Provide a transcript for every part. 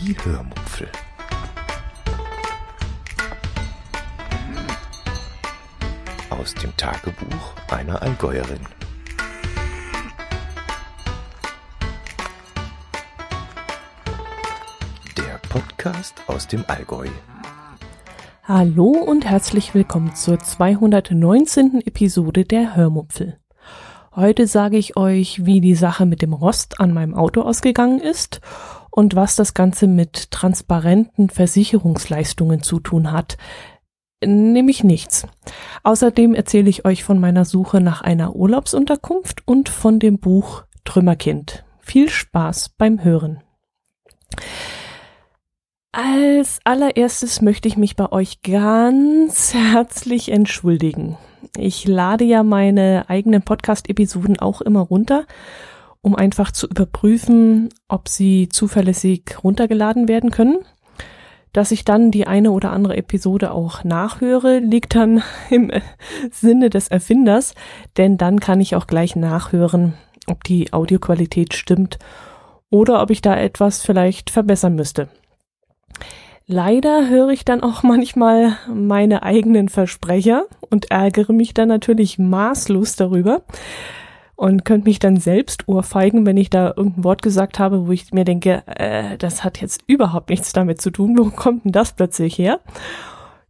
Die Hörmupfel. Aus dem Tagebuch einer Allgäuerin. Der Podcast aus dem Allgäu. Hallo und herzlich willkommen zur 219. Episode der Hörmupfel. Heute sage ich euch, wie die Sache mit dem Rost an meinem Auto ausgegangen ist und was das Ganze mit transparenten Versicherungsleistungen zu tun hat. Nämlich nichts. Außerdem erzähle ich euch von meiner Suche nach einer Urlaubsunterkunft und von dem Buch Trümmerkind. Viel Spaß beim Hören. Als allererstes möchte ich mich bei euch ganz herzlich entschuldigen. Ich lade ja meine eigenen Podcast-Episoden auch immer runter um einfach zu überprüfen, ob sie zuverlässig runtergeladen werden können. Dass ich dann die eine oder andere Episode auch nachhöre, liegt dann im Sinne des Erfinders, denn dann kann ich auch gleich nachhören, ob die Audioqualität stimmt oder ob ich da etwas vielleicht verbessern müsste. Leider höre ich dann auch manchmal meine eigenen Versprecher und ärgere mich dann natürlich maßlos darüber und könnte mich dann selbst ohrfeigen, wenn ich da irgendein Wort gesagt habe, wo ich mir denke, äh, das hat jetzt überhaupt nichts damit zu tun. Wo kommt denn das plötzlich her?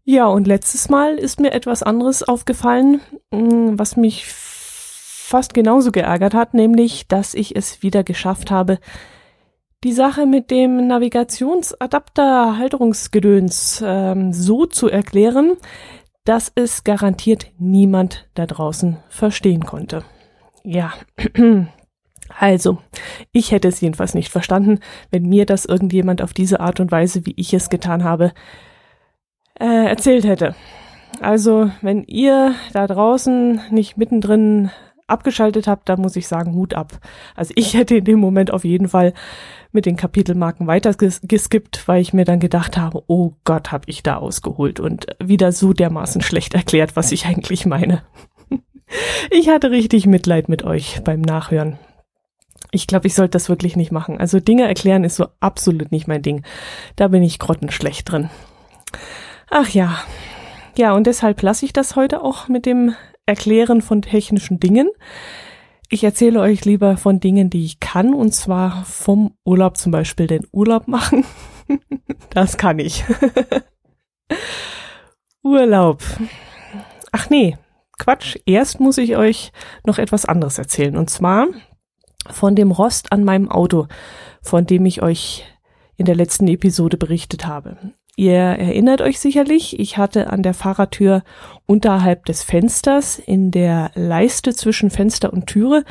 Ja, und letztes Mal ist mir etwas anderes aufgefallen, mm, was mich fast genauso geärgert hat, nämlich, dass ich es wieder geschafft habe, die Sache mit dem Navigationsadapter Halterungsgedöns ähm, so zu erklären, dass es garantiert niemand da draußen verstehen konnte. Ja, also, ich hätte es jedenfalls nicht verstanden, wenn mir das irgendjemand auf diese Art und Weise, wie ich es getan habe, äh, erzählt hätte. Also, wenn ihr da draußen nicht mittendrin abgeschaltet habt, dann muss ich sagen, Hut ab. Also ich hätte in dem Moment auf jeden Fall mit den Kapitelmarken weiter geskippt, weil ich mir dann gedacht habe, oh Gott, hab ich da ausgeholt und wieder so dermaßen schlecht erklärt, was ich eigentlich meine. Ich hatte richtig Mitleid mit euch beim Nachhören. Ich glaube, ich sollte das wirklich nicht machen. Also Dinge erklären ist so absolut nicht mein Ding. Da bin ich grottenschlecht drin. Ach ja. Ja, und deshalb lasse ich das heute auch mit dem Erklären von technischen Dingen. Ich erzähle euch lieber von Dingen, die ich kann, und zwar vom Urlaub zum Beispiel den Urlaub machen. das kann ich. Urlaub. Ach nee, Quatsch. Erst muss ich euch noch etwas anderes erzählen. Und zwar von dem Rost an meinem Auto, von dem ich euch in der letzten Episode berichtet habe. Ihr erinnert euch sicherlich, ich hatte an der Fahrertür unterhalb des Fensters in der Leiste zwischen Fenster und Türe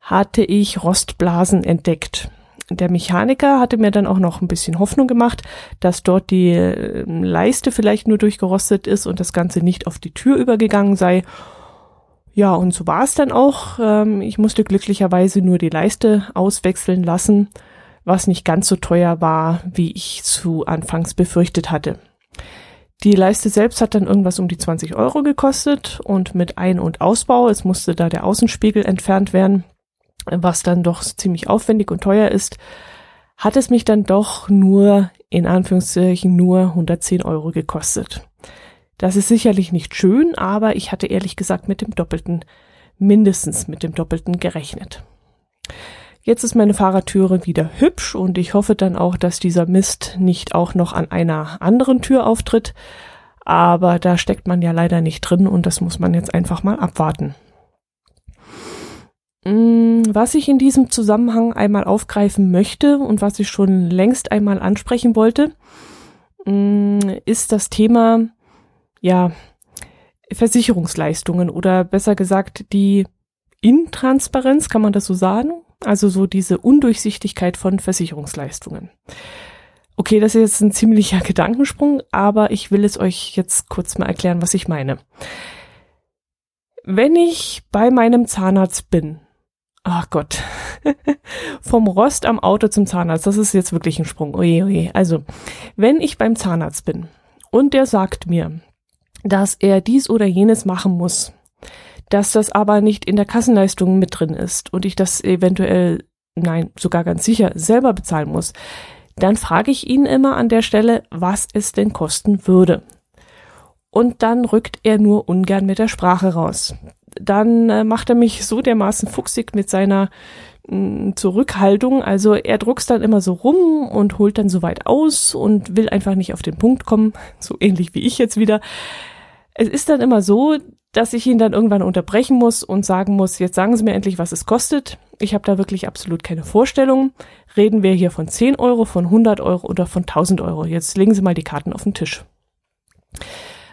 hatte ich Rostblasen entdeckt der Mechaniker hatte mir dann auch noch ein bisschen Hoffnung gemacht, dass dort die ähm, Leiste vielleicht nur durchgerostet ist und das Ganze nicht auf die Tür übergegangen sei. Ja, und so war es dann auch. Ähm, ich musste glücklicherweise nur die Leiste auswechseln lassen, was nicht ganz so teuer war, wie ich zu Anfangs befürchtet hatte. Die Leiste selbst hat dann irgendwas um die 20 Euro gekostet und mit Ein- und Ausbau, es musste da der Außenspiegel entfernt werden, was dann doch ziemlich aufwendig und teuer ist, hat es mich dann doch nur, in Anführungszeichen, nur 110 Euro gekostet. Das ist sicherlich nicht schön, aber ich hatte ehrlich gesagt mit dem Doppelten, mindestens mit dem Doppelten gerechnet. Jetzt ist meine Fahrertüre wieder hübsch und ich hoffe dann auch, dass dieser Mist nicht auch noch an einer anderen Tür auftritt. Aber da steckt man ja leider nicht drin und das muss man jetzt einfach mal abwarten. Mm, was ich in diesem Zusammenhang einmal aufgreifen möchte und was ich schon längst einmal ansprechen wollte, mm, ist das Thema, ja, Versicherungsleistungen oder besser gesagt die Intransparenz, kann man das so sagen? Also so diese Undurchsichtigkeit von Versicherungsleistungen. Okay, das ist jetzt ein ziemlicher Gedankensprung, aber ich will es euch jetzt kurz mal erklären, was ich meine. Wenn ich bei meinem Zahnarzt bin Ach Gott. Vom Rost am Auto zum Zahnarzt, das ist jetzt wirklich ein Sprung. Oje, oje. Also, wenn ich beim Zahnarzt bin und der sagt mir, dass er dies oder jenes machen muss, dass das aber nicht in der Kassenleistung mit drin ist und ich das eventuell, nein, sogar ganz sicher selber bezahlen muss, dann frage ich ihn immer an der Stelle, was es denn kosten würde. Und dann rückt er nur ungern mit der Sprache raus. Dann äh, macht er mich so dermaßen fuchsig mit seiner mm, Zurückhaltung. Also er druckst dann immer so rum und holt dann so weit aus und will einfach nicht auf den Punkt kommen. So ähnlich wie ich jetzt wieder. Es ist dann immer so, dass ich ihn dann irgendwann unterbrechen muss und sagen muss, jetzt sagen Sie mir endlich, was es kostet. Ich habe da wirklich absolut keine Vorstellung. Reden wir hier von 10 Euro, von 100 Euro oder von 1000 Euro. Jetzt legen Sie mal die Karten auf den Tisch.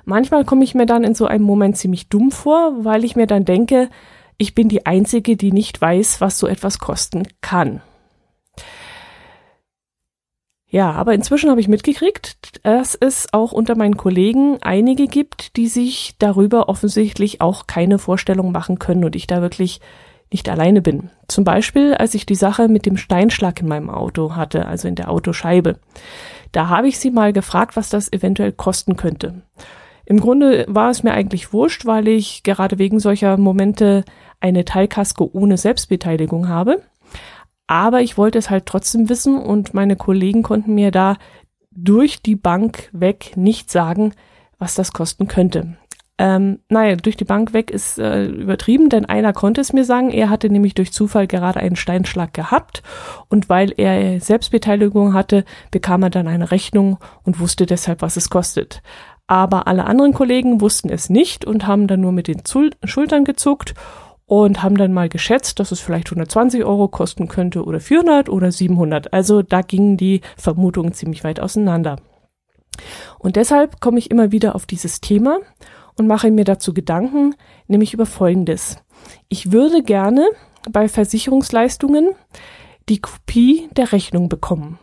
Manchmal komme ich mir dann in so einem Moment ziemlich dumm vor, weil ich mir dann denke, ich bin die Einzige, die nicht weiß, was so etwas kosten kann. Ja, aber inzwischen habe ich mitgekriegt, dass es auch unter meinen Kollegen einige gibt, die sich darüber offensichtlich auch keine Vorstellung machen können und ich da wirklich nicht alleine bin. Zum Beispiel, als ich die Sache mit dem Steinschlag in meinem Auto hatte, also in der Autoscheibe. Da habe ich sie mal gefragt, was das eventuell kosten könnte. Im Grunde war es mir eigentlich wurscht, weil ich gerade wegen solcher Momente eine Teilkasko ohne Selbstbeteiligung habe. Aber ich wollte es halt trotzdem wissen und meine Kollegen konnten mir da durch die Bank weg nicht sagen, was das kosten könnte. Ähm, naja, durch die Bank weg ist äh, übertrieben, denn einer konnte es mir sagen. Er hatte nämlich durch Zufall gerade einen Steinschlag gehabt und weil er Selbstbeteiligung hatte, bekam er dann eine Rechnung und wusste deshalb, was es kostet. Aber alle anderen Kollegen wussten es nicht und haben dann nur mit den Zul Schultern gezuckt und haben dann mal geschätzt, dass es vielleicht 120 Euro kosten könnte oder 400 oder 700. Also da gingen die Vermutungen ziemlich weit auseinander. Und deshalb komme ich immer wieder auf dieses Thema und mache mir dazu Gedanken, nämlich über Folgendes. Ich würde gerne bei Versicherungsleistungen die Kopie der Rechnung bekommen.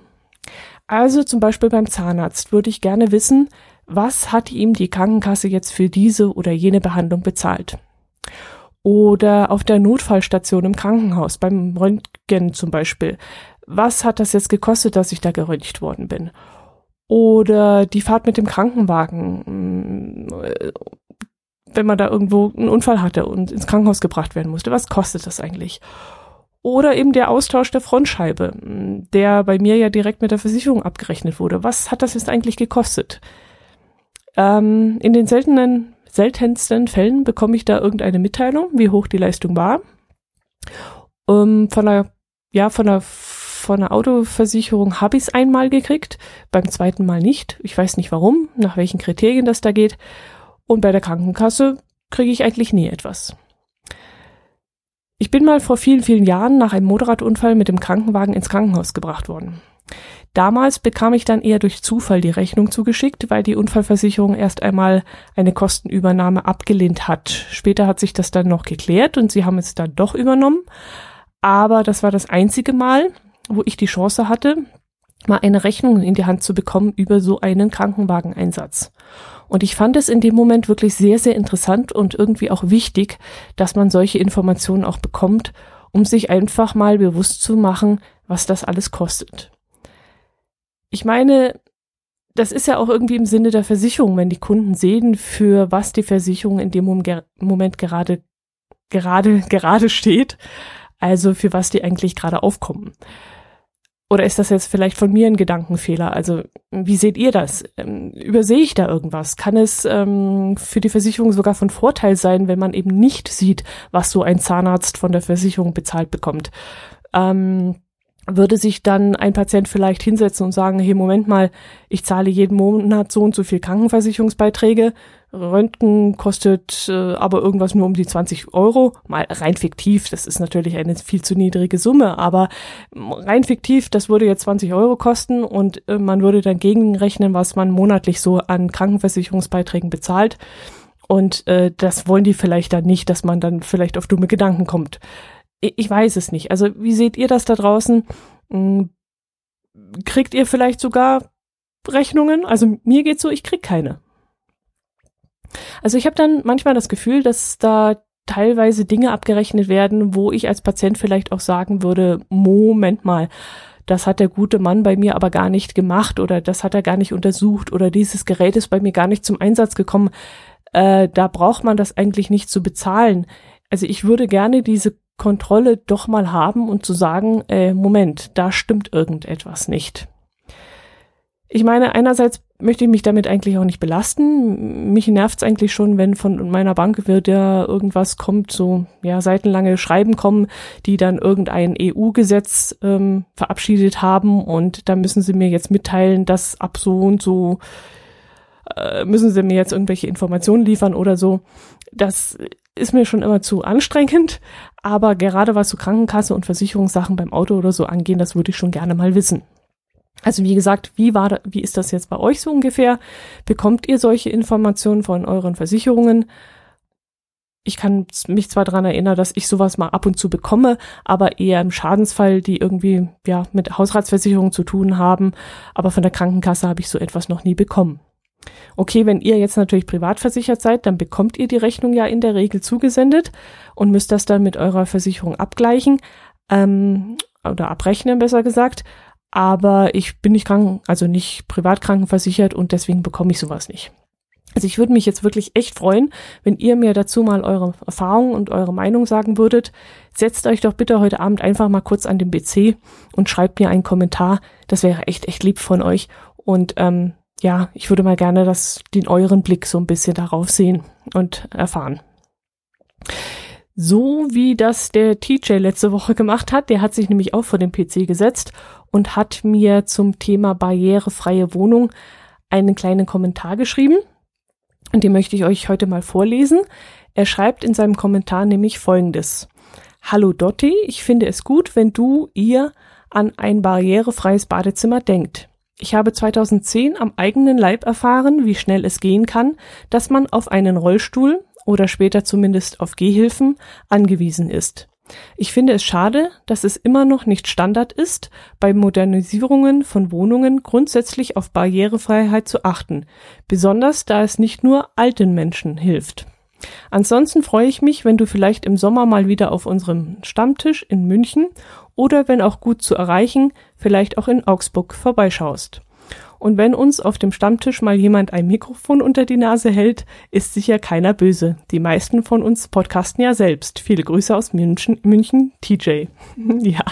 Also zum Beispiel beim Zahnarzt würde ich gerne wissen, was hat ihm die Krankenkasse jetzt für diese oder jene Behandlung bezahlt. Oder auf der Notfallstation im Krankenhaus, beim Röntgen zum Beispiel. Was hat das jetzt gekostet, dass ich da geröntgt worden bin? Oder die Fahrt mit dem Krankenwagen, mm, wenn man da irgendwo einen Unfall hatte und ins Krankenhaus gebracht werden musste. Was kostet das eigentlich? Oder eben der Austausch der Frontscheibe, mm, der bei mir ja direkt mit der Versicherung abgerechnet wurde. Was hat das jetzt eigentlich gekostet? Ähm, in den seltenen seltensten Fällen bekomme ich da irgendeine Mitteilung, wie hoch die Leistung war. Ähm, von der, ja, von der, von der Autoversicherung habe ich es einmal gekriegt, beim zweiten Mal nicht. Ich weiß nicht warum, nach welchen Kriterien das da geht. Und bei der Krankenkasse kriege ich eigentlich nie etwas. Ich bin mal vor vielen, vielen Jahren nach einem Motorradunfall mit dem Krankenwagen ins Krankenhaus gebracht worden. Damals bekam ich dann eher durch Zufall die Rechnung zugeschickt, weil die Unfallversicherung erst einmal eine Kostenübernahme abgelehnt hat. Später hat sich das dann noch geklärt und sie haben es dann doch übernommen. Aber das war das einzige Mal, wo ich die Chance hatte, mal eine Rechnung in die Hand zu bekommen über so einen Krankenwageneinsatz. Und ich fand es in dem Moment wirklich sehr, sehr interessant und irgendwie auch wichtig, dass man solche Informationen auch bekommt, um sich einfach mal bewusst zu machen, was das alles kostet ich meine, das ist ja auch irgendwie im Sinne der Versicherung, wenn die Kunden sehen, für was die Versicherung in dem Moment gerade, gerade, gerade steht. Also für was die eigentlich gerade aufkommen. Oder ist das jetzt vielleicht von mir ein Gedankenfehler? Also wie seht ihr das? Ähm, übersehe ich da irgendwas? Kann es ähm, für die Versicherung sogar von Vorteil sein, wenn man eben nicht sieht, was so ein Zahnarzt von der Versicherung bezahlt bekommt? Ähm, würde sich dann ein Patient vielleicht hinsetzen und sagen, hey, Moment mal, ich zahle jeden Monat so und so viel Krankenversicherungsbeiträge, Röntgen kostet äh, aber irgendwas nur um die 20 Euro, mal rein fiktiv, das ist natürlich eine viel zu niedrige Summe, aber rein fiktiv, das würde jetzt 20 Euro kosten und äh, man würde dann gegenrechnen, was man monatlich so an Krankenversicherungsbeiträgen bezahlt. Und äh, das wollen die vielleicht dann nicht, dass man dann vielleicht auf dumme Gedanken kommt ich weiß es nicht. Also wie seht ihr das da draußen? Hm, kriegt ihr vielleicht sogar Rechnungen? Also mir geht's so, ich krieg keine. Also ich habe dann manchmal das Gefühl, dass da teilweise Dinge abgerechnet werden, wo ich als Patient vielleicht auch sagen würde, Moment mal, das hat der gute Mann bei mir aber gar nicht gemacht oder das hat er gar nicht untersucht oder dieses Gerät ist bei mir gar nicht zum Einsatz gekommen. Äh, da braucht man das eigentlich nicht zu bezahlen. Also ich würde gerne diese Kontrolle doch mal haben und zu sagen, äh, Moment, da stimmt irgendetwas nicht. ich meine, einerseits möchte ich mich damit eigentlich auch nicht belasten. Mich nervt es eigentlich schon, wenn von meiner Bank wird ja irgendwas kommt, so ja seitenlange Schreiben kommen, die dann irgendein EU-Gesetz ähm, verabschiedet haben und da müssen sie mir jetzt mitteilen, dass ab so und so äh, müssen sie mir jetzt irgendwelche Informationen liefern oder so. Das ist mir schon immer zu anstrengend, aber gerade was so Krankenkasse und Versicherungssachen beim Auto oder so angehen, das würde ich schon gerne mal wissen. Also wie gesagt, wie war, wie ist das jetzt bei euch so ungefähr? Bekommt ihr solche Informationen von euren Versicherungen? Ich kann mich zwar daran erinnern, dass ich sowas mal ab und zu bekomme, aber eher im Schadensfall, die irgendwie ja mit Hausratsversicherung zu tun haben. Aber von der Krankenkasse habe ich so etwas noch nie bekommen. Okay, wenn ihr jetzt natürlich privat versichert seid, dann bekommt ihr die Rechnung ja in der Regel zugesendet und müsst das dann mit eurer Versicherung abgleichen ähm, oder abrechnen, besser gesagt aber ich bin nicht kranken, also nicht privat krankenversichert und deswegen bekomme ich sowas nicht. Also ich würde mich jetzt wirklich echt freuen, wenn ihr mir dazu mal eure Erfahrungen und eure Meinung sagen würdet. Setzt euch doch bitte heute Abend einfach mal kurz an den PC und schreibt mir einen Kommentar. Das wäre echt, echt lieb von euch. Und ähm, ja, ich würde mal gerne das, den euren Blick so ein bisschen darauf sehen und erfahren. So wie das der TJ letzte Woche gemacht hat, der hat sich nämlich auch vor den PC gesetzt und hat mir zum Thema barrierefreie Wohnung einen kleinen Kommentar geschrieben. Und den möchte ich euch heute mal vorlesen. Er schreibt in seinem Kommentar nämlich folgendes. Hallo Dotti, ich finde es gut, wenn du ihr an ein barrierefreies Badezimmer denkt. Ich habe 2010 am eigenen Leib erfahren, wie schnell es gehen kann, dass man auf einen Rollstuhl oder später zumindest auf Gehhilfen angewiesen ist. Ich finde es schade, dass es immer noch nicht Standard ist, bei Modernisierungen von Wohnungen grundsätzlich auf Barrierefreiheit zu achten, besonders da es nicht nur alten Menschen hilft. Ansonsten freue ich mich, wenn du vielleicht im Sommer mal wieder auf unserem Stammtisch in München oder wenn auch gut zu erreichen, vielleicht auch in Augsburg vorbeischaust. Und wenn uns auf dem Stammtisch mal jemand ein Mikrofon unter die Nase hält, ist sicher keiner böse. Die meisten von uns podcasten ja selbst. Viele Grüße aus München, München TJ. ja.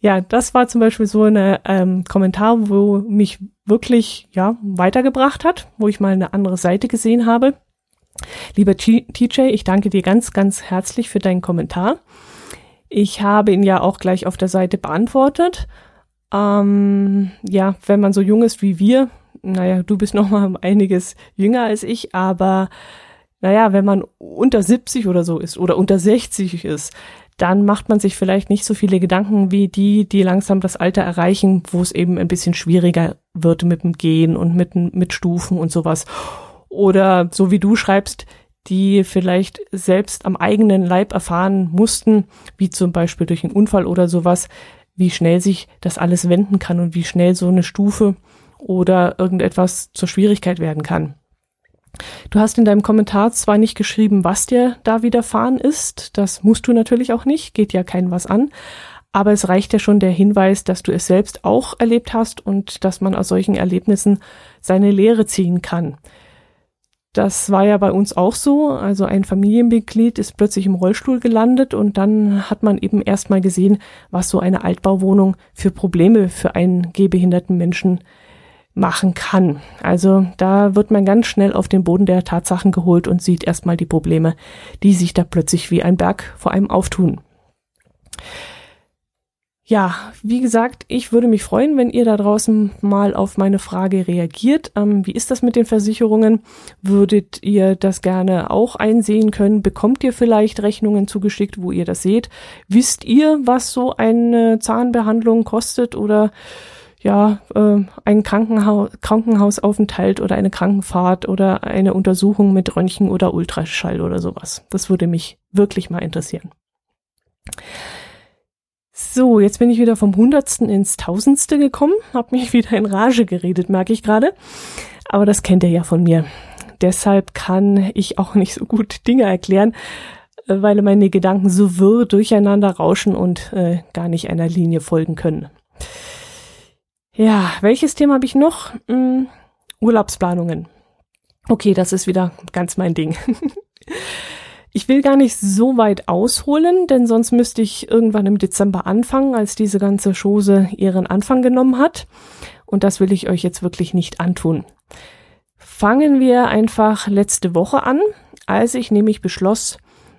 Ja, das war zum Beispiel so ein ähm, Kommentar, wo mich wirklich ja weitergebracht hat, wo ich mal eine andere Seite gesehen habe. Lieber TJ, ich danke dir ganz, ganz herzlich für deinen Kommentar. Ich habe ihn ja auch gleich auf der Seite beantwortet ähm, ja, wenn man so jung ist wie wir, naja, du bist noch mal einiges jünger als ich, aber naja, wenn man unter 70 oder so ist oder unter 60 ist, dann macht man sich vielleicht nicht so viele Gedanken wie die, die langsam das Alter erreichen, wo es eben ein bisschen schwieriger wird mit dem Gehen und mit, mit Stufen und sowas. Oder so wie du schreibst, die vielleicht selbst am eigenen Leib erfahren mussten, wie zum Beispiel durch einen Unfall oder sowas, wie schnell sich das alles wenden kann und wie schnell so eine Stufe oder irgendetwas zur Schwierigkeit werden kann. Du hast in deinem Kommentar zwar nicht geschrieben, was dir da widerfahren ist, das musst du natürlich auch nicht, geht ja kein was an, aber es reicht ja schon der Hinweis, dass du es selbst auch erlebt hast und dass man aus solchen Erlebnissen seine Lehre ziehen kann. Das war ja bei uns auch so. Also ein Familienmitglied ist plötzlich im Rollstuhl gelandet und dann hat man eben erstmal gesehen, was so eine Altbauwohnung für Probleme für einen gehbehinderten Menschen machen kann. Also da wird man ganz schnell auf den Boden der Tatsachen geholt und sieht erstmal die Probleme, die sich da plötzlich wie ein Berg vor einem auftun. Ja, wie gesagt, ich würde mich freuen, wenn ihr da draußen mal auf meine Frage reagiert. Ähm, wie ist das mit den Versicherungen? Würdet ihr das gerne auch einsehen können? Bekommt ihr vielleicht Rechnungen zugeschickt, wo ihr das seht? Wisst ihr, was so eine Zahnbehandlung kostet oder ja, äh, ein Krankenhaus, Krankenhausaufenthalt oder eine Krankenfahrt oder eine Untersuchung mit Röntgen oder Ultraschall oder sowas? Das würde mich wirklich mal interessieren. So, jetzt bin ich wieder vom Hundertsten ins Tausendste gekommen, hab mich wieder in Rage geredet, merke ich gerade. Aber das kennt ihr ja von mir. Deshalb kann ich auch nicht so gut Dinge erklären, weil meine Gedanken so wirr durcheinander rauschen und äh, gar nicht einer Linie folgen können. Ja, welches Thema habe ich noch? Hm, Urlaubsplanungen. Okay, das ist wieder ganz mein Ding. Ich will gar nicht so weit ausholen, denn sonst müsste ich irgendwann im Dezember anfangen, als diese ganze Chose ihren Anfang genommen hat. und das will ich euch jetzt wirklich nicht antun. Fangen wir einfach letzte Woche an, als ich nämlich beschloss,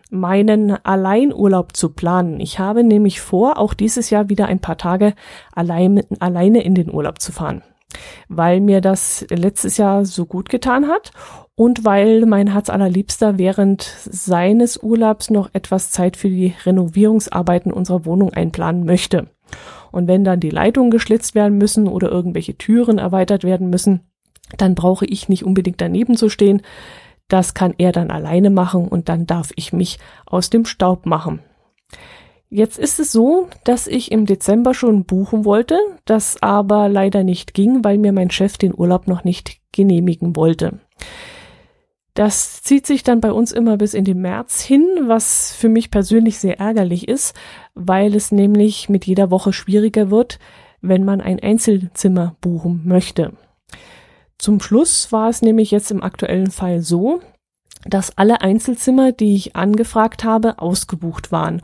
meinen Alleinurlaub zu planen. Ich habe nämlich vor, auch dieses Jahr wieder ein paar Tage allein, alleine in den Urlaub zu fahren, weil mir das letztes Jahr so gut getan hat und weil mein Herz allerliebster während seines Urlaubs noch etwas Zeit für die Renovierungsarbeiten unserer Wohnung einplanen möchte. Und wenn dann die Leitungen geschlitzt werden müssen oder irgendwelche Türen erweitert werden müssen, dann brauche ich nicht unbedingt daneben zu stehen. Das kann er dann alleine machen und dann darf ich mich aus dem Staub machen. Jetzt ist es so, dass ich im Dezember schon buchen wollte, das aber leider nicht ging, weil mir mein Chef den Urlaub noch nicht genehmigen wollte. Das zieht sich dann bei uns immer bis in den März hin, was für mich persönlich sehr ärgerlich ist, weil es nämlich mit jeder Woche schwieriger wird, wenn man ein Einzelzimmer buchen möchte. Zum Schluss war es nämlich jetzt im aktuellen Fall so, dass alle Einzelzimmer, die ich angefragt habe, ausgebucht waren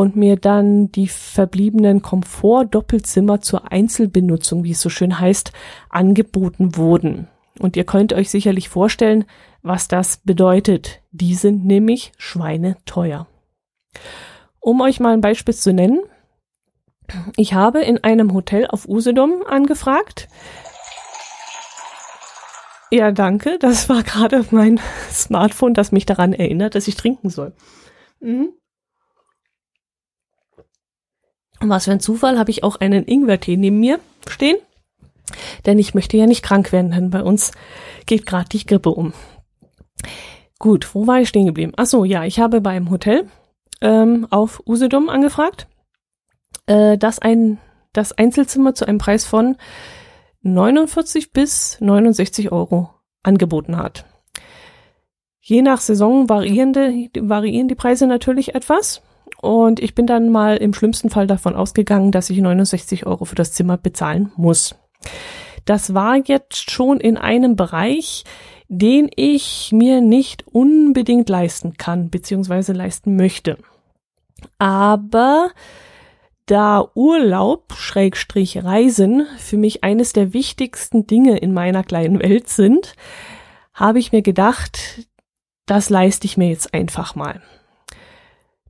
und mir dann die verbliebenen Komfort-Doppelzimmer zur Einzelbenutzung, wie es so schön heißt, angeboten wurden. Und ihr könnt euch sicherlich vorstellen, was das bedeutet. Die sind nämlich schweineteuer. Um euch mal ein Beispiel zu nennen. Ich habe in einem Hotel auf Usedom angefragt. Ja, danke. Das war gerade mein Smartphone, das mich daran erinnert, dass ich trinken soll. Mhm. Was für ein Zufall, habe ich auch einen Ingwertee neben mir stehen. Denn ich möchte ja nicht krank werden, denn bei uns geht gerade die Grippe um. Gut, wo war ich stehen geblieben? Ach so, ja, ich habe beim Hotel ähm, auf Usedom angefragt, äh, dass ein das Einzelzimmer zu einem Preis von 49 bis 69 Euro angeboten hat. Je nach Saison variierende, variieren die Preise natürlich etwas. Und ich bin dann mal im schlimmsten Fall davon ausgegangen, dass ich 69 Euro für das Zimmer bezahlen muss. Das war jetzt schon in einem Bereich, den ich mir nicht unbedingt leisten kann, beziehungsweise leisten möchte. Aber da Urlaub, Schrägstrich Reisen, für mich eines der wichtigsten Dinge in meiner kleinen Welt sind, habe ich mir gedacht, das leiste ich mir jetzt einfach mal.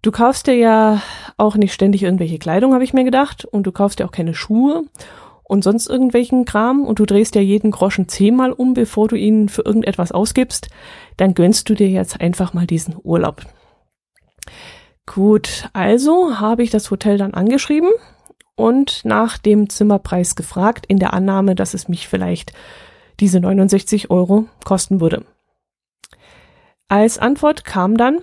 Du kaufst dir ja auch nicht ständig irgendwelche Kleidung, habe ich mir gedacht, und du kaufst dir auch keine Schuhe und sonst irgendwelchen Kram und du drehst ja jeden Groschen zehnmal um, bevor du ihn für irgendetwas ausgibst, dann gönnst du dir jetzt einfach mal diesen Urlaub. Gut, also habe ich das Hotel dann angeschrieben und nach dem Zimmerpreis gefragt, in der Annahme, dass es mich vielleicht diese 69 Euro kosten würde. Als Antwort kam dann,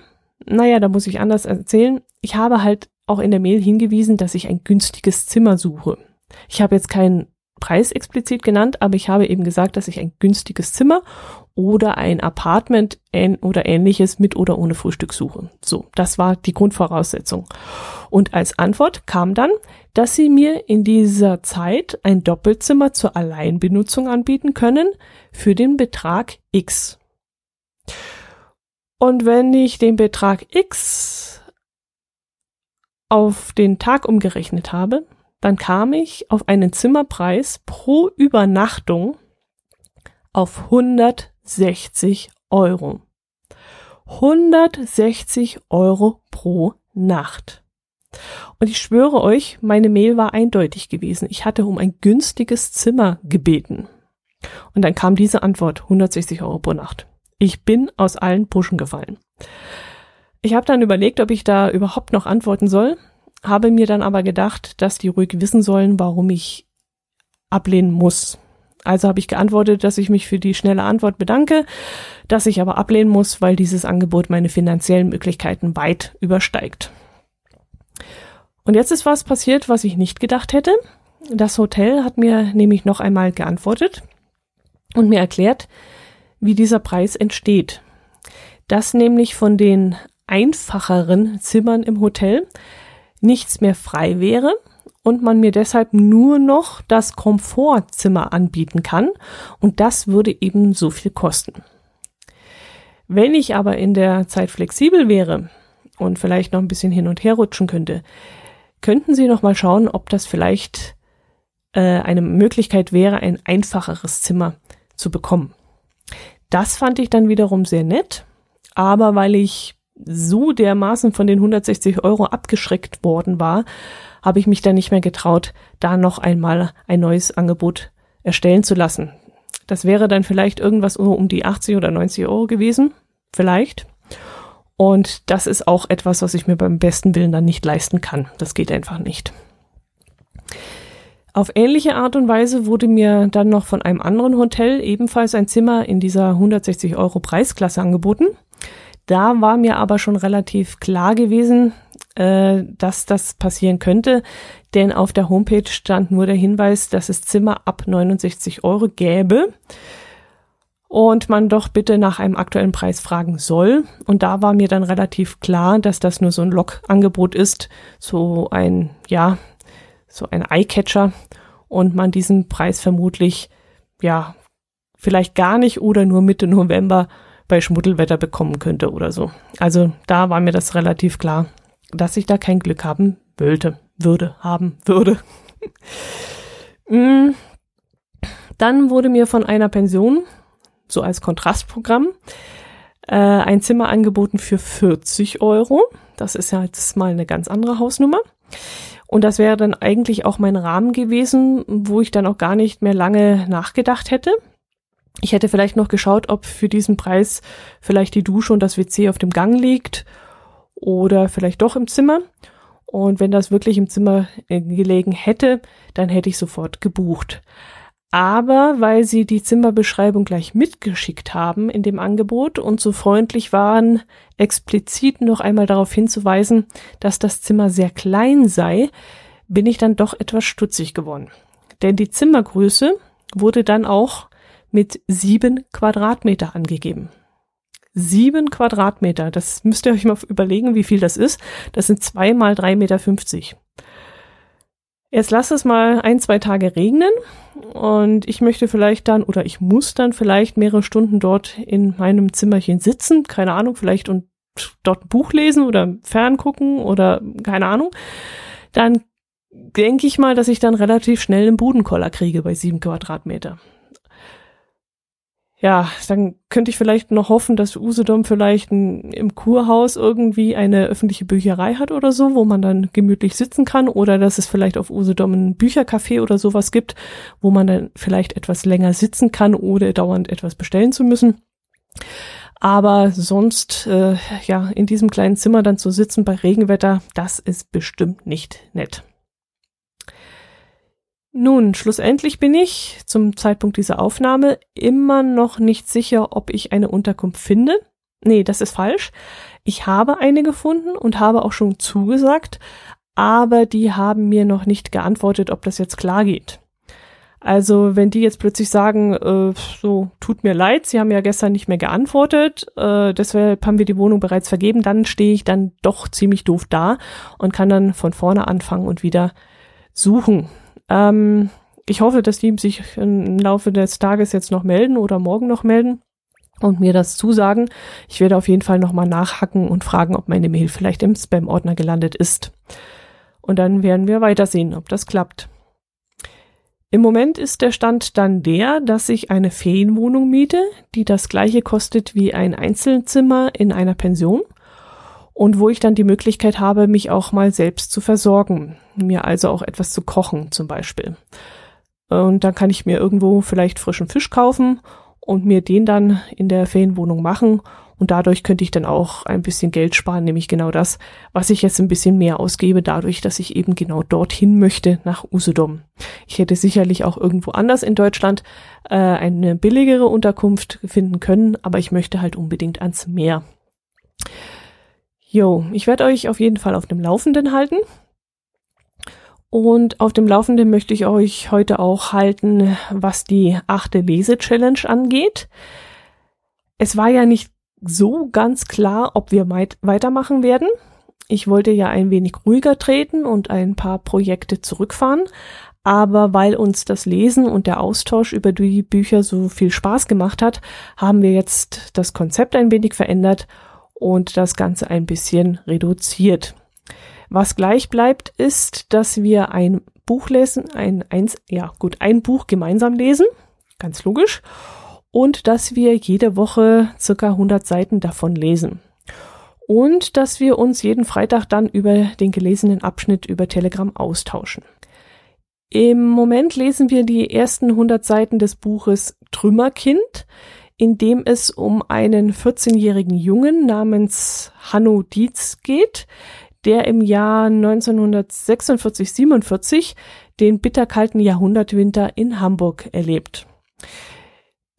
naja, da muss ich anders erzählen, ich habe halt auch in der Mail hingewiesen, dass ich ein günstiges Zimmer suche. Ich habe jetzt keinen Preis explizit genannt, aber ich habe eben gesagt, dass ich ein günstiges Zimmer oder ein Apartment oder ähnliches mit oder ohne Frühstück suche. So, das war die Grundvoraussetzung. Und als Antwort kam dann, dass sie mir in dieser Zeit ein Doppelzimmer zur Alleinbenutzung anbieten können für den Betrag X. Und wenn ich den Betrag X auf den Tag umgerechnet habe, dann kam ich auf einen Zimmerpreis pro Übernachtung auf 160 Euro. 160 Euro pro Nacht. Und ich schwöre euch, meine Mail war eindeutig gewesen. Ich hatte um ein günstiges Zimmer gebeten. Und dann kam diese Antwort, 160 Euro pro Nacht. Ich bin aus allen Puschen gefallen. Ich habe dann überlegt, ob ich da überhaupt noch antworten soll, habe mir dann aber gedacht, dass die ruhig wissen sollen, warum ich ablehnen muss. Also habe ich geantwortet, dass ich mich für die schnelle Antwort bedanke, dass ich aber ablehnen muss, weil dieses Angebot meine finanziellen Möglichkeiten weit übersteigt. Und jetzt ist was passiert, was ich nicht gedacht hätte. Das Hotel hat mir nämlich noch einmal geantwortet und mir erklärt, wie dieser Preis entsteht. Dass nämlich von den einfacheren Zimmern im Hotel nichts mehr frei wäre und man mir deshalb nur noch das Komfortzimmer anbieten kann und das würde eben so viel kosten. Wenn ich aber in der Zeit flexibel wäre und vielleicht noch ein bisschen hin und her rutschen könnte, könnten Sie noch mal schauen, ob das vielleicht äh, eine Möglichkeit wäre, ein einfacheres Zimmer zu bekommen. Das fand ich dann wiederum sehr nett, aber weil ich so dermaßen von den 160 Euro abgeschreckt worden war, habe ich mich dann nicht mehr getraut, da noch einmal ein neues Angebot erstellen zu lassen. Das wäre dann vielleicht irgendwas um die 80 oder 90 Euro gewesen, vielleicht. Und das ist auch etwas, was ich mir beim besten Willen dann nicht leisten kann. Das geht einfach nicht. Auf ähnliche Art und Weise wurde mir dann noch von einem anderen Hotel ebenfalls ein Zimmer in dieser 160 Euro Preisklasse angeboten. Da war mir aber schon relativ klar gewesen, äh, dass das passieren könnte, denn auf der Homepage stand nur der Hinweis, dass es Zimmer ab 69 Euro gäbe und man doch bitte nach einem aktuellen Preis fragen soll. Und da war mir dann relativ klar, dass das nur so ein Log-Angebot ist, so ein, ja, so ein Eyecatcher und man diesen Preis vermutlich, ja, vielleicht gar nicht oder nur Mitte November bei Schmuddelwetter bekommen könnte oder so. Also da war mir das relativ klar, dass ich da kein Glück haben wollte, würde, haben, würde. Mm. Dann wurde mir von einer Pension, so als Kontrastprogramm, äh, ein Zimmer angeboten für 40 Euro. Das ist ja jetzt mal eine ganz andere Hausnummer. Und das wäre dann eigentlich auch mein Rahmen gewesen, wo ich dann auch gar nicht mehr lange nachgedacht hätte. Ich hätte vielleicht noch geschaut, ob für diesen Preis vielleicht die Dusche und das WC auf dem Gang liegt oder vielleicht doch im Zimmer. Und wenn das wirklich im Zimmer äh, gelegen hätte, dann hätte ich sofort gebucht. Aber weil sie die Zimmerbeschreibung gleich mitgeschickt haben in dem Angebot und so freundlich waren, explizit noch einmal darauf hinzuweisen, dass das Zimmer sehr klein sei, bin ich dann doch etwas stutzig geworden. Denn die Zimmergröße wurde dann auch mit sieben Quadratmeter angegeben. Sieben Quadratmeter, das müsst ihr euch mal überlegen, wie viel das ist. Das sind zwei mal drei Meter. fünfzig. Jetzt lass es mal ein, zwei Tage regnen und ich möchte vielleicht dann oder ich muss dann vielleicht mehrere Stunden dort in meinem Zimmerchen sitzen, keine Ahnung, vielleicht und dort ein Buch lesen oder ferngucken oder keine Ahnung. Dann denke ich mal, dass ich dann relativ schnell einen Budenkoller kriege bei sieben Quadratmeter ja, dann könnte ich vielleicht noch hoffen, dass Usedom vielleicht ein, im Kurhaus irgendwie eine öffentliche Bücherei hat oder so, wo man dann gemütlich sitzen kann oder dass es vielleicht auf Usedom ein Büchercafé oder sowas gibt, wo man dann vielleicht etwas länger sitzen kann, ohne dauernd etwas bestellen zu müssen. Aber sonst, äh, ja, in diesem kleinen Zimmer dann zu sitzen bei Regenwetter, das ist bestimmt nicht nett. Nun, schlussendlich bin ich zum Zeitpunkt dieser Aufnahme immer noch nicht sicher, ob ich eine Unterkunft finde. Nee, das ist falsch. Ich habe eine gefunden und habe auch schon zugesagt, aber die haben mir noch nicht geantwortet, ob das jetzt klar geht. Also wenn die jetzt plötzlich sagen, äh, so tut mir leid, sie haben ja gestern nicht mehr geantwortet, äh, deshalb haben wir die Wohnung bereits vergeben, dann stehe ich dann doch ziemlich doof da und kann dann von vorne anfangen und wieder suchen. Ähm, ich hoffe, dass die sich im Laufe des Tages jetzt noch melden oder morgen noch melden und mir das zusagen. Ich werde auf jeden Fall nochmal nachhacken und fragen, ob meine Mail vielleicht im Spam-Ordner gelandet ist. Und dann werden wir weitersehen, ob das klappt. Im Moment ist der Stand dann der, dass ich eine Ferienwohnung miete, die das gleiche kostet wie ein Einzelzimmer in einer Pension und wo ich dann die Möglichkeit habe, mich auch mal selbst zu versorgen, mir also auch etwas zu kochen zum Beispiel. Und dann kann ich mir irgendwo vielleicht frischen Fisch kaufen und mir den dann in der Ferienwohnung machen und dadurch könnte ich dann auch ein bisschen Geld sparen, nämlich genau das, was ich jetzt ein bisschen mehr ausgebe, dadurch, dass ich eben genau dorthin möchte, nach Usedom. Ich hätte sicherlich auch irgendwo anders in Deutschland äh, eine billigere Unterkunft finden können, aber ich möchte halt unbedingt ans Meer. Jo, ich werde euch auf jeden Fall auf dem Laufenden halten. Und auf dem Laufenden möchte ich euch heute auch halten, was die achte Lese-Challenge angeht. Es war ja nicht so ganz klar, ob wir weitermachen werden. Ich wollte ja ein wenig ruhiger treten und ein paar Projekte zurückfahren. Aber weil uns das Lesen und der Austausch über die Bücher so viel Spaß gemacht hat, haben wir jetzt das Konzept ein wenig verändert und das Ganze ein bisschen reduziert. Was gleich bleibt, ist, dass wir ein Buch lesen, ein eins, ja gut, ein Buch gemeinsam lesen, ganz logisch, und dass wir jede Woche circa 100 Seiten davon lesen. Und dass wir uns jeden Freitag dann über den gelesenen Abschnitt über Telegram austauschen. Im Moment lesen wir die ersten 100 Seiten des Buches Trümmerkind, in dem es um einen 14-jährigen Jungen namens Hanno Dietz geht, der im Jahr 1946-47 den bitterkalten Jahrhundertwinter in Hamburg erlebt.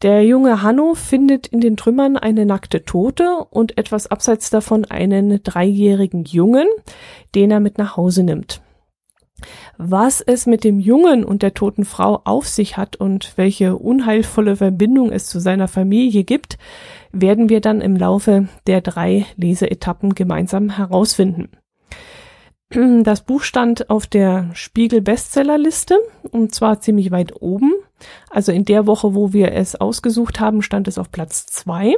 Der junge Hanno findet in den Trümmern eine nackte Tote und etwas abseits davon einen dreijährigen Jungen, den er mit nach Hause nimmt. Was es mit dem Jungen und der toten Frau auf sich hat und welche unheilvolle Verbindung es zu seiner Familie gibt, werden wir dann im Laufe der drei Leseetappen gemeinsam herausfinden. Das Buch stand auf der Spiegel Bestsellerliste und zwar ziemlich weit oben. Also in der Woche, wo wir es ausgesucht haben, stand es auf Platz zwei.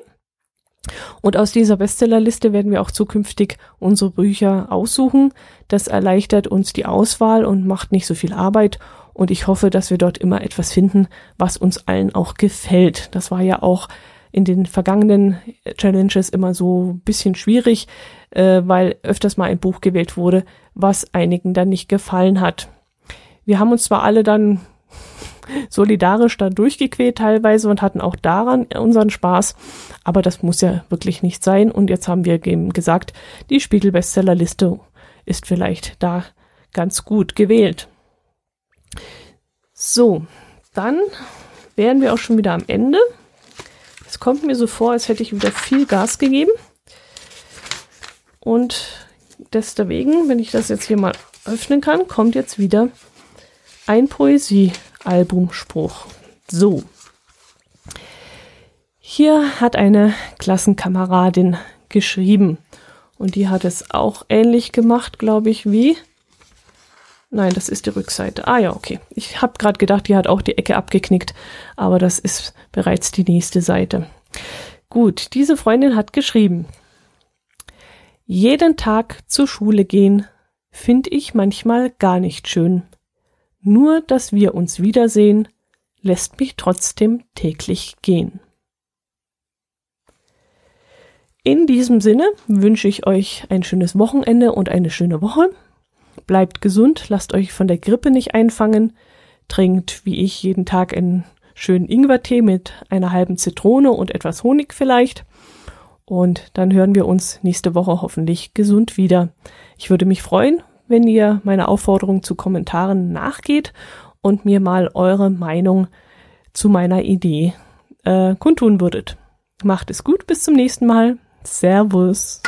Und aus dieser Bestsellerliste werden wir auch zukünftig unsere Bücher aussuchen. Das erleichtert uns die Auswahl und macht nicht so viel Arbeit. Und ich hoffe, dass wir dort immer etwas finden, was uns allen auch gefällt. Das war ja auch in den vergangenen Challenges immer so ein bisschen schwierig, äh, weil öfters mal ein Buch gewählt wurde, was einigen dann nicht gefallen hat. Wir haben uns zwar alle dann solidarisch da durchgequält teilweise und hatten auch daran unseren Spaß. Aber das muss ja wirklich nicht sein. Und jetzt haben wir eben gesagt, die Spiegel-Bestsellerliste ist vielleicht da ganz gut gewählt. So, dann wären wir auch schon wieder am Ende. Es kommt mir so vor, als hätte ich wieder viel Gas gegeben. Und deswegen, wenn ich das jetzt hier mal öffnen kann, kommt jetzt wieder ein Poesie Albumspruch. So. Hier hat eine Klassenkameradin geschrieben. Und die hat es auch ähnlich gemacht, glaube ich, wie. Nein, das ist die Rückseite. Ah ja, okay. Ich habe gerade gedacht, die hat auch die Ecke abgeknickt, aber das ist bereits die nächste Seite. Gut, diese Freundin hat geschrieben. Jeden Tag zur Schule gehen finde ich manchmal gar nicht schön. Nur, dass wir uns wiedersehen, lässt mich trotzdem täglich gehen. In diesem Sinne wünsche ich euch ein schönes Wochenende und eine schöne Woche. Bleibt gesund, lasst euch von der Grippe nicht einfangen, trinkt wie ich jeden Tag einen schönen Ingwertee mit einer halben Zitrone und etwas Honig vielleicht. Und dann hören wir uns nächste Woche hoffentlich gesund wieder. Ich würde mich freuen, wenn ihr meiner Aufforderung zu Kommentaren nachgeht und mir mal eure Meinung zu meiner Idee äh, kundtun würdet. Macht es gut, bis zum nächsten Mal. Servus.